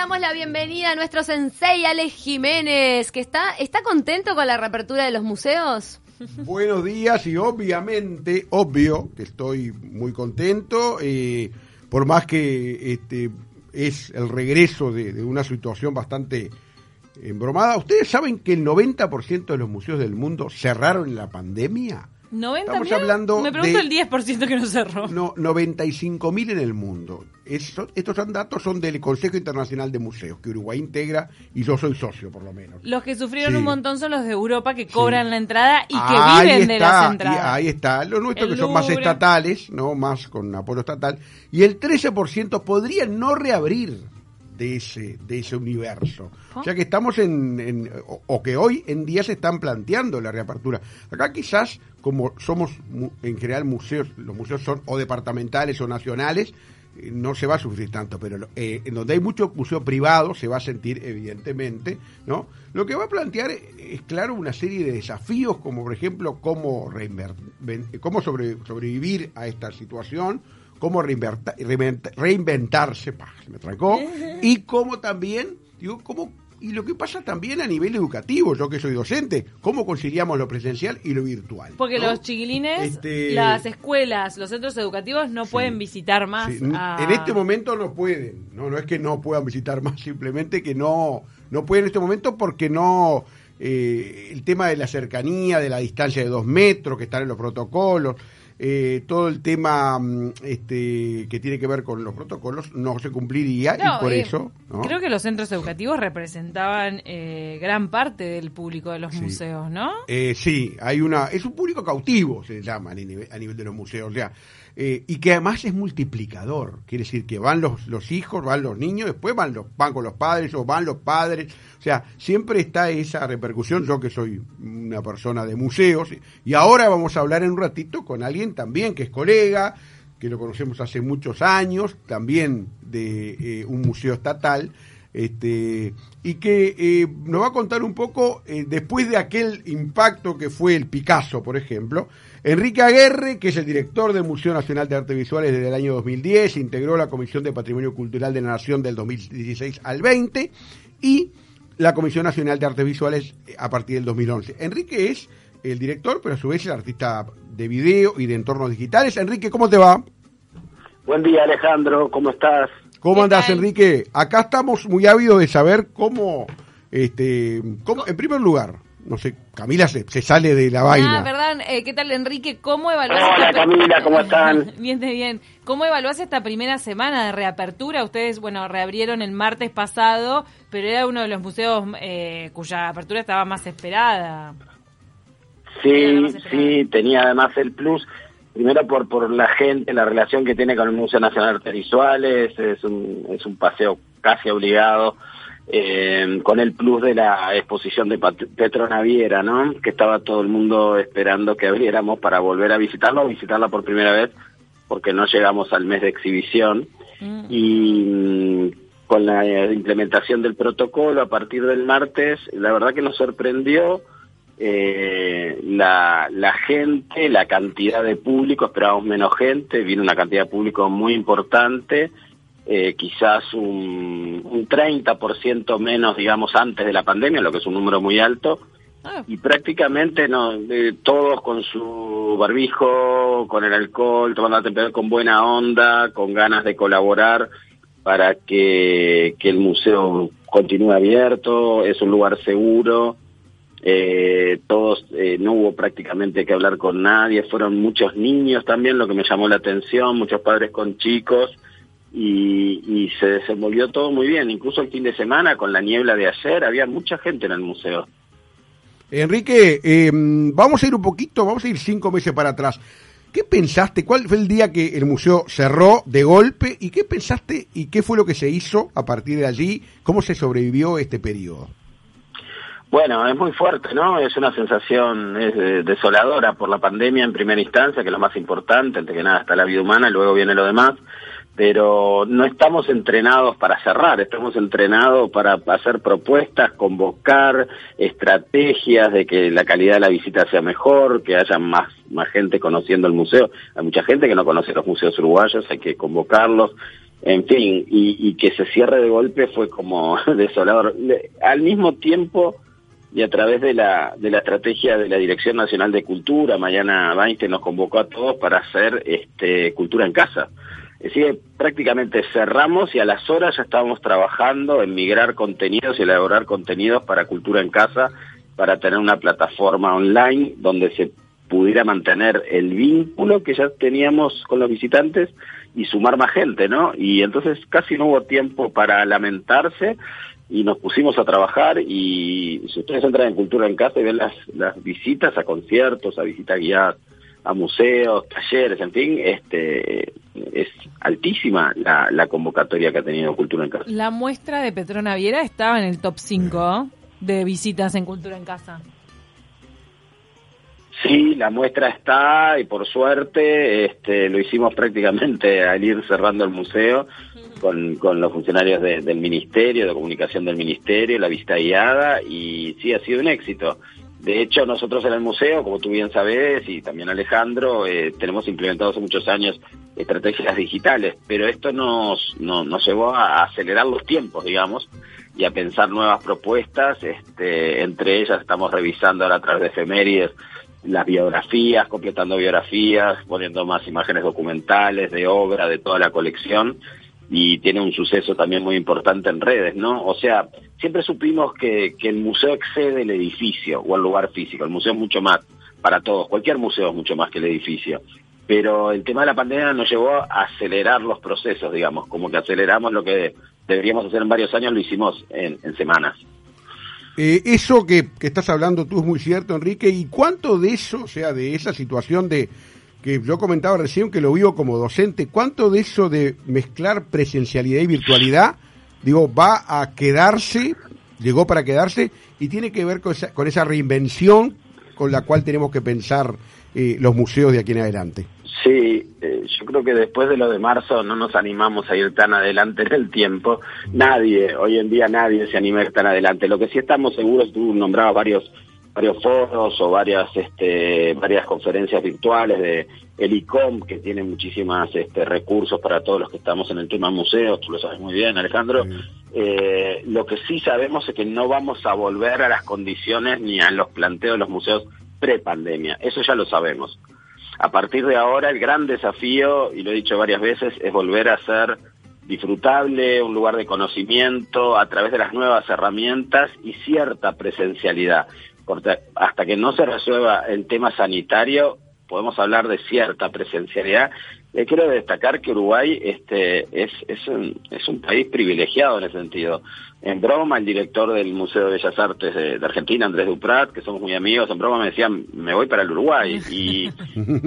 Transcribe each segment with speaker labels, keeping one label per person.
Speaker 1: damos la bienvenida a nuestro sensei Alex Jiménez, que está, está contento con la reapertura de los museos.
Speaker 2: Buenos días y obviamente, obvio que estoy muy contento, eh, por más que este es el regreso de, de una situación bastante embromada. ¿Ustedes saben que el 90% de los museos del mundo cerraron en la pandemia?
Speaker 3: 90
Speaker 2: Estamos hablando
Speaker 3: Me pregunto
Speaker 2: de-
Speaker 3: el 10% que no cerró.
Speaker 2: No, 95 mil en el mundo. Eso- estos son datos son del Consejo Internacional de Museos, que Uruguay integra y yo soy socio, por lo menos.
Speaker 3: Los que sufrieron
Speaker 2: Sí.
Speaker 3: un montón son los de Europa que cobran la entrada y que
Speaker 2: Ahí
Speaker 3: viven de
Speaker 2: está,
Speaker 3: las entradas.
Speaker 2: y ahí está. Los nuestros
Speaker 3: El
Speaker 2: que son más estatales, no más con apoyo estatal. Y el 13% podría no reabrir de ese, de ese universo. O sea que estamos en, en- o, o que hoy en día se están planteando la reapertura. Acá quizás, como somos en general museos, los museos son o departamentales o nacionales, eh, no se va a sufrir tanto, pero eh, en donde hay mucho museo privado se va a sentir evidentemente, ¿no? Lo que va a plantear es claro una serie de desafíos, como por ejemplo cómo, cómo sobre- sobrevivir a esta situación, cómo reinventa- reinventarse, pa, se me trancó, y cómo también, digo, cómo y lo que pasa también a nivel educativo, yo que soy docente, cómo conciliamos lo presencial y lo virtual.
Speaker 3: Porque
Speaker 2: ¿no?
Speaker 3: los chiquilines,
Speaker 2: Este-
Speaker 3: las escuelas, los centros educativos no pueden visitar más.
Speaker 2: Sí, n-
Speaker 3: a-
Speaker 2: En este momento no pueden, no, no es que no puedan visitar más, simplemente que no, no pueden en este momento porque no, eh, el tema de la cercanía, de la distancia de dos metros, que están en los protocolos, eh, todo el tema mm, este, que tiene que ver con los protocolos no se cumpliría
Speaker 3: No,
Speaker 2: y por
Speaker 3: eh,
Speaker 2: eso... ¿no?
Speaker 3: Creo que los centros educativos representaban eh, gran parte del público de los
Speaker 2: Sí.
Speaker 3: museos, ¿no?
Speaker 2: Eh, sí, hay una, es un público cautivo, se llama a nivel, a nivel de los museos, o sea, eh, y que además es multiplicador, quiere decir que van los, los hijos, van los niños, después van los, van con los padres o van los padres, o sea, siempre está esa repercusión, yo que soy una persona de museos, y ahora vamos a hablar en un ratito con alguien también que es colega, que lo conocemos hace muchos años, también de eh, un museo estatal, este, y que eh, nos va a contar un poco, eh, después de aquel impacto que fue el Picasso, por ejemplo, Enrique Aguerre, que es el director del Museo Nacional de Artes Visuales desde el año 2010, integró la Comisión de Patrimonio Cultural de la Nación del 2016 al 20 y la Comisión Nacional de Artes Visuales eh, a partir del 2011. Enrique es el director, pero a su vez el artista de video y de entornos digitales. Enrique, ¿cómo te va?
Speaker 4: Buen día, Alejandro, ¿cómo estás?
Speaker 2: ¿Cómo
Speaker 3: ¿Qué
Speaker 2: andás,
Speaker 3: tal?
Speaker 2: Enrique? Acá estamos muy ávidos de saber cómo, este, cómo- en primer lugar, no sé, Camila se, se sale de la vaina.
Speaker 3: Ah, perdón. Eh, ¿Qué tal, Enrique? ¿Cómo evaluás
Speaker 4: Hola,
Speaker 3: esta-
Speaker 4: Camila, ¿cómo están?
Speaker 3: bien, de bien. ¿Cómo evaluás esta primera semana de reapertura? Ustedes, bueno, reabrieron el martes pasado, pero era uno de los museos eh, cuya apertura estaba más esperada. Era
Speaker 4: Sí, sí, tenía además el plus, primero por por la gente, la relación que tiene con el Museo Nacional de Artes Visuales, es un, es un paseo casi obligado, eh, con el plus de la exposición de Pat- Petro Naviera, ¿no? Que estaba todo el mundo esperando que abriéramos para volver a visitarlo, o visitarla por primera vez, porque no llegamos al mes de exhibición.
Speaker 3: Mm.
Speaker 4: y mm, con la eh, implementación del protocolo a partir del martes, la verdad que nos sorprendió eh, la, la gente, la cantidad de público, esperábamos menos gente, vino una cantidad de público muy importante, eh, quizás un, un 30% menos, digamos, antes de la pandemia, lo que es un número muy alto,
Speaker 3: Ah,
Speaker 4: y prácticamente no eh, todos con su barbijo, con el alcohol, tomando la temperatura con buena onda, con ganas de colaborar para que, que el museo continúe abierto, es un lugar seguro, eh, todos, eh, no hubo prácticamente que hablar con nadie, fueron muchos niños también, lo que me llamó la atención, muchos padres con chicos, y, se desenvolvió todo muy bien, incluso el fin de semana con la niebla de ayer, había mucha gente en el museo.
Speaker 2: Enrique, eh, vamos a ir un poquito, vamos a ir cinco meses para atrás. ¿Qué pensaste? ¿Cuál fue el día que el museo cerró de golpe? ¿Y qué pensaste y qué fue lo que se hizo a partir de allí? ¿Cómo se sobrevivió este periodo?
Speaker 4: Bueno, es muy fuerte, ¿no? Es una sensación eh, desoladora por la pandemia en primera instancia, que es lo más importante, antes que nada está la vida humana, luego viene lo demás, pero no estamos entrenados para cerrar, estamos entrenados para hacer propuestas, convocar estrategias de que la calidad de la visita sea mejor, que haya más, más gente conociendo el museo. Hay mucha gente que no conoce los museos uruguayos, hay que convocarlos en fin, y, que se cierre de golpe fue como desolador. Al mismo tiempo, y a través de la, de la estrategia de la Dirección Nacional de Cultura, Mariana Weinstein nos convocó a todos para hacer este, cultura en casa. Es decir, prácticamente cerramos y a las horas ya estábamos trabajando en migrar contenidos y elaborar contenidos para cultura en casa, para tener una plataforma online donde se pudiera mantener el vínculo que ya teníamos con los visitantes y sumar más gente, ¿no? Y entonces casi no hubo tiempo para lamentarse y nos pusimos a trabajar y si ustedes entran en Cultura en Casa y ven las, las visitas a conciertos, a visitas guiadas, a museos, talleres, en fin, este es altísima la, la convocatoria que ha tenido Cultura en Casa.
Speaker 3: La muestra de Petrona Viera estaba en el top 5 de visitas en Cultura en Casa.
Speaker 4: Sí, la muestra está y por suerte este, lo hicimos prácticamente al ir cerrando el museo con, con los funcionarios del Ministerio, de Comunicación del Ministerio, la vista guiada y sí, ha sido un éxito. De hecho, nosotros en el museo, como tú bien sabes, y también Alejandro, eh, tenemos implementado hace muchos años estrategias digitales, pero esto nos, nos, llevó a acelerar los tiempos, digamos, y a pensar nuevas propuestas. Este, entre ellas estamos revisando ahora a través de efemérides las biografías, completando biografías, poniendo más imágenes documentales de obra, de toda la colección, y tiene un suceso también muy importante en redes, ¿no? O sea, siempre supimos que, que el museo excede el edificio o el lugar físico, el museo es mucho más para todos, cualquier museo es mucho más que el edificio, pero el tema de la pandemia nos llevó a acelerar los procesos, digamos, como que aceleramos lo que deberíamos hacer en varios años, lo hicimos en, en semanas.
Speaker 2: Eh, eso que, estás hablando tú es muy cierto, Enrique. ¿Y cuánto de eso, o sea, de esa situación de que yo comentaba recién que lo vivo como docente, cuánto de eso de mezclar presencialidad y virtualidad, digo, va a quedarse, llegó para quedarse y tiene que ver con esa, con esa reinvención con la cual tenemos que pensar eh, los museos de aquí en adelante?
Speaker 4: Sí, eh, yo creo que después de lo de marzo no nos animamos a ir tan adelante en el tiempo. Nadie, hoy en día nadie se anima a ir tan adelante. Lo que sí estamos seguros, tú nombrabas varios varios foros o varias este, varias conferencias virtuales de el ICOM que tiene muchísimas este, recursos para todos los que estamos en el tema museos, tú lo sabes muy bien Alejandro, eh, lo que sí sabemos es que no vamos a volver a las condiciones ni a los planteos de los museos pre-pandemia, eso ya lo sabemos. A partir de ahora el gran desafío, y lo he dicho varias veces, es volver a ser disfrutable, un lugar de conocimiento a través de las nuevas herramientas y cierta presencialidad. Porque hasta que no se resuelva el tema sanitario, podemos hablar de cierta presencialidad. Eh, quiero destacar que Uruguay este, es, es, un, es un país privilegiado en ese sentido. En broma, el director del Museo de Bellas Artes de, Argentina, Andrés Duprat, que somos muy amigos, en broma me decía, me voy para el Uruguay. Y,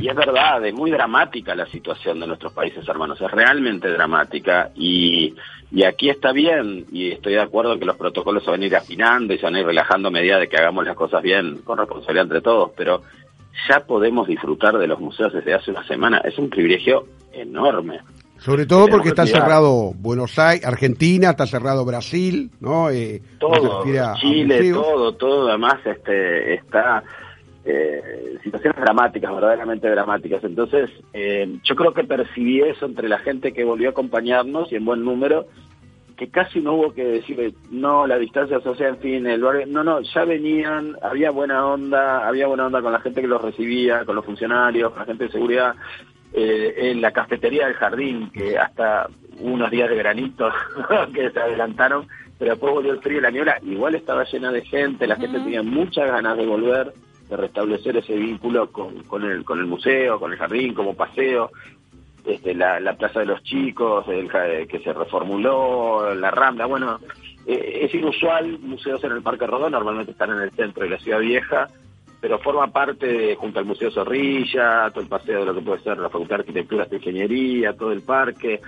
Speaker 4: y es verdad, es muy dramática la situación de nuestros países hermanos, es realmente dramática. Y, y aquí está bien, y estoy de acuerdo que los protocolos se van a ir afinando y se van a ir relajando a medida de que hagamos las cosas bien, con responsabilidad entre todos, pero ya podemos disfrutar de los museos desde hace una semana. Es un privilegio enorme.
Speaker 2: Sobre todo porque está cerrado Buenos Aires, Argentina, está cerrado Brasil, ¿no?
Speaker 4: Eh, todo, Chile, todo, todo, además este, está eh, situaciones dramáticas, verdaderamente dramáticas. Entonces, eh, yo creo que percibí eso entre la gente que volvió a acompañarnos y en buen número, que casi no hubo que decirle, no, la distancia social, en fin, el no, no, ya venían, había buena onda, había buena onda con la gente que los recibía, con los funcionarios, con la gente de seguridad, eh, en la cafetería del jardín, que hasta unos días de granito que se adelantaron, pero después volvió el frío y la niebla, igual estaba llena de gente, la gente tenía muchas ganas de volver, de restablecer ese vínculo con, con, el, con el museo, con el jardín, como paseo, este, la, la Plaza de los Chicos, el, que se reformuló, la Rambla, bueno, eh, es inusual, museos en el Parque Rodó normalmente están en el centro de la ciudad vieja, pero forma parte junto al Museo Zorrilla, todo el paseo de lo que puede ser la Facultad de Arquitectura de Ingeniería, todo el parque,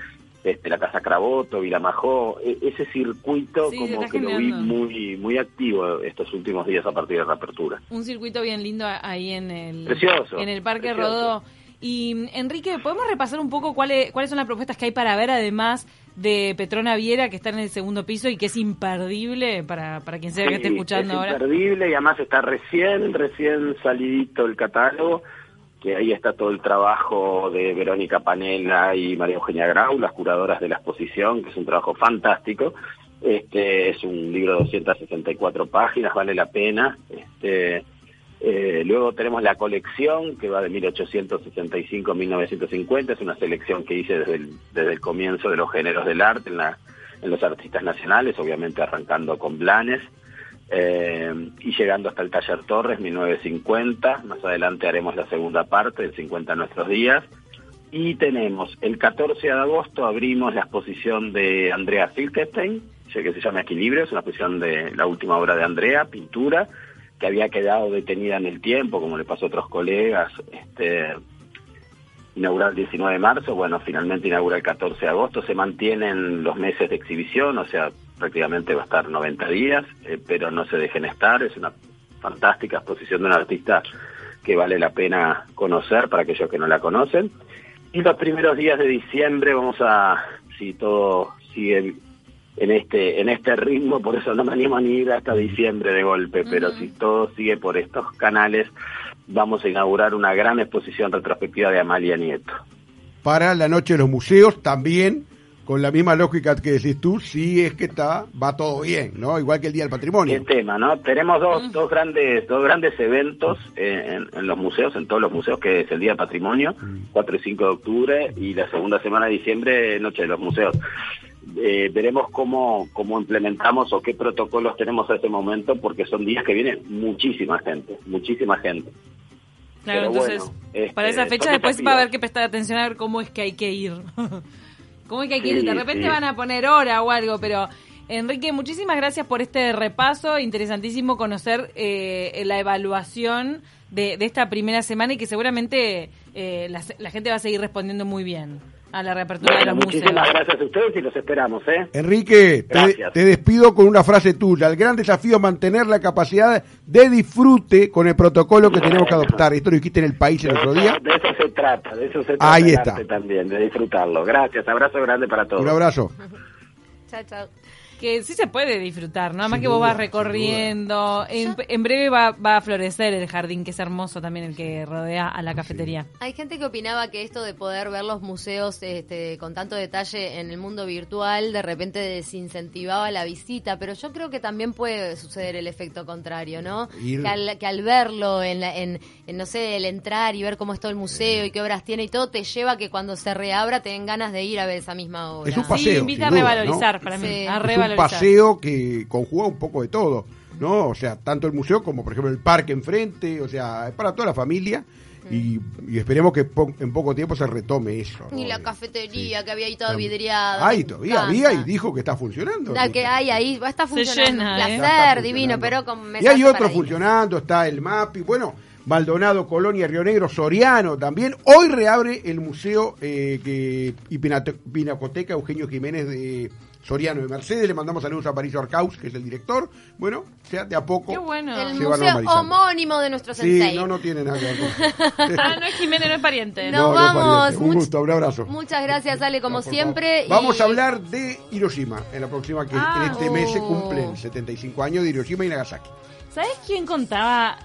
Speaker 4: este, la Casa Craboto, Vilamajó, e, ese circuito como que lo vi muy muy activo estos últimos días a partir de la apertura.
Speaker 3: Un circuito bien lindo ahí en el,
Speaker 4: precioso,
Speaker 3: en el Parque Rodó. Y Enrique, ¿podemos repasar un poco cuáles, cuáles son las propuestas que hay para ver además de Petrona Viera que está en el segundo piso y que es imperdible para, para quien sea que esté escuchando
Speaker 4: es
Speaker 3: ahora?
Speaker 4: Imperdible y además está recién, recién salidito el catálogo. que ahí está todo el trabajo de Verónica Panela y María Eugenia Grau, las curadoras de la exposición, que es un trabajo fantástico. Este es un libro de 264 páginas, vale la pena. Este, eh, luego tenemos la colección que va de 1865 a 1950, es una selección que hice desde el, comienzo de los géneros del arte en, la, en los artistas nacionales, obviamente arrancando con Blanes. Eh, y llegando hasta el Taller Torres, 1950. Más adelante haremos la segunda parte, el 50 nuestros días. Y tenemos el 14 de agosto abrimos la exposición de Andrea Filkestein, que se llama Equilibrio, es una exposición de la última obra de Andrea, pintura, que había quedado detenida en el tiempo, como le pasó a otros colegas, este, el 19 de marzo, bueno, finalmente inaugura el 14 de agosto, se mantienen los meses de exhibición, o sea, prácticamente va a estar 90 días, eh, pero no se dejen estar, es una fantástica exposición de un artista que vale la pena conocer para aquellos que no la conocen. Y los primeros días de diciembre vamos a, si todo sigue en este en este ritmo, por eso no me animo a ni ir hasta diciembre de golpe, pero si todo sigue por estos canales, vamos a inaugurar una gran exposición retrospectiva de Amalia Nieto.
Speaker 2: Para la Noche de los Museos también, con la misma lógica que decís tú, sí es que está, va todo bien, ¿no? Igual que el Día del Patrimonio.
Speaker 4: El tema, ¿no? Tenemos dos, dos grandes dos grandes eventos en, en, los museos, en todos los museos, que es el Día del Patrimonio, 4 y 5 de octubre, y la segunda semana de diciembre, Noche de los Museos. Eh, veremos cómo, cómo implementamos o qué protocolos tenemos a ese momento, porque son días que viene muchísima gente, muchísima gente.
Speaker 3: Claro, entonces, para esa fecha después va a haber que prestar atención a ver cómo es que hay que ir. cómo es que hay que ir. De repente van a poner hora o algo, pero Enrique, muchísimas gracias por este repaso. Interesantísimo conocer eh, la evaluación de, de, esta primera semana y que seguramente eh, la, la gente va a seguir respondiendo muy bien a la reapertura
Speaker 4: bueno,
Speaker 3: de los
Speaker 4: muchísimas
Speaker 3: museos.
Speaker 4: gracias a ustedes y los esperamos, ¿eh?
Speaker 2: Enrique, te, despido con una frase tuya. El gran desafío es mantener la capacidad de disfrute con el protocolo que tenemos que adoptar. Esto lo dijiste en el país el otro día.
Speaker 4: De eso se trata, de eso se trata.
Speaker 2: Ahí está.
Speaker 4: también, de disfrutarlo. Gracias, abrazo grande para todos.
Speaker 2: Un abrazo.
Speaker 1: Chao, chao.
Speaker 3: Que sí se puede disfrutar, ¿no? Además
Speaker 2: Sin
Speaker 3: que vos
Speaker 2: duda,
Speaker 3: vas recorriendo. En, en breve va, va a florecer el jardín, que es hermoso también el que rodea a la cafetería.
Speaker 1: Hay gente que opinaba que esto de poder ver los museos este, con tanto detalle en el mundo virtual de repente desincentivaba la visita, pero yo creo que también puede suceder el efecto contrario, ¿no?
Speaker 2: Ir-
Speaker 1: Que, al, que al verlo, en, la- en, en, no sé, el entrar y ver cómo es todo el museo y qué obras tiene y todo, te lleva a que cuando se reabra te den ganas de ir a ver esa misma obra.
Speaker 2: Es un
Speaker 3: Sí, invita a
Speaker 2: duda,
Speaker 3: revalorizar
Speaker 2: ¿no?
Speaker 3: para mí.
Speaker 1: Sí.
Speaker 3: A
Speaker 2: Es un paseo que conjuga un poco de todo, ¿no? O sea, tanto el museo como, por ejemplo, el parque enfrente, o sea, es para toda la familia y, y esperemos que po- en poco tiempo se retome eso. ¿no?
Speaker 1: Y la
Speaker 2: Eh,
Speaker 1: cafetería
Speaker 2: sí.
Speaker 1: que había ahí toda vidriada.
Speaker 2: Ay, todavía había y dijo que está funcionando.
Speaker 1: La que hay ahí, va a estar
Speaker 3: Se
Speaker 1: funcionando.
Speaker 3: llena, ¿eh?
Speaker 1: Placer,
Speaker 2: Ya está
Speaker 1: divino, pero con
Speaker 2: Y hay otro funcionando, está el MAPI, bueno, Maldonado, Colonia, Río Negro, Soriano también. Hoy reabre el museo eh, que, y Pinacoteca Eugenio Jiménez de Soriano de Mercedes. Le mandamos saludos a Patricio Arcaus, que es el director. Bueno, o sea, de a poco.
Speaker 3: Qué bueno.
Speaker 1: El
Speaker 2: Se
Speaker 1: museo homónimo de nuestro
Speaker 2: Sí,
Speaker 1: sensei.
Speaker 2: no, no tiene nada que ver con
Speaker 3: Ah, no es Jiménez, no es pariente.
Speaker 1: No. Nos
Speaker 2: no es
Speaker 1: vamos.
Speaker 2: pariente. Un
Speaker 1: Much-
Speaker 2: gusto, un abrazo.
Speaker 1: Muchas gracias, Ale, como
Speaker 2: No,
Speaker 1: siempre.
Speaker 2: Vamos a hablar de Hiroshima en la próxima, que
Speaker 3: Ah,
Speaker 2: en este mes se
Speaker 1: oh.
Speaker 2: cumplen 75 años de Hiroshima y Nagasaki.
Speaker 3: ¿Sabes quién contaba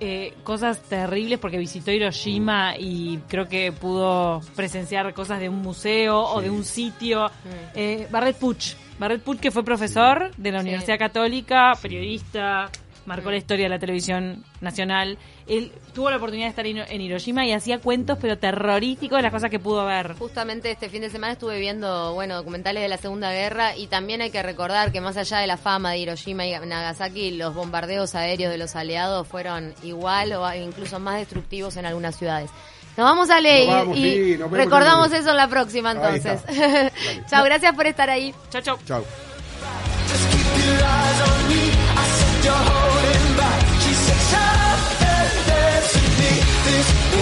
Speaker 3: eh, cosas terribles porque visitó Hiroshima y creo que pudo presenciar cosas de un museo o de un sitio? Eh, Barret Puch. Barret Puch, que fue profesor de la
Speaker 1: Sí.
Speaker 3: Universidad Católica, periodista, marcó la historia de la televisión nacional. Él tuvo la oportunidad de estar en Hiroshima y hacía cuentos, pero terrorísticos de las cosas que pudo ver.
Speaker 1: Justamente este fin de semana estuve viendo, bueno, documentales de la Segunda Guerra y también hay que recordar que más allá de la fama de Hiroshima y Nagasaki, los bombardeos aéreos de los aliados fueron igual o incluso más destructivos en algunas ciudades. Nos vamos a leer
Speaker 2: Nos vamos,
Speaker 1: y
Speaker 2: sí, nos vemos
Speaker 1: recordamos eso en la próxima entonces. Chao, gracias por estar ahí.
Speaker 3: Chao, chao.
Speaker 2: Chao.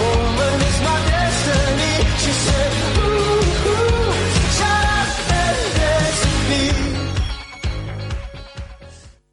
Speaker 2: woman is my destiny. She said.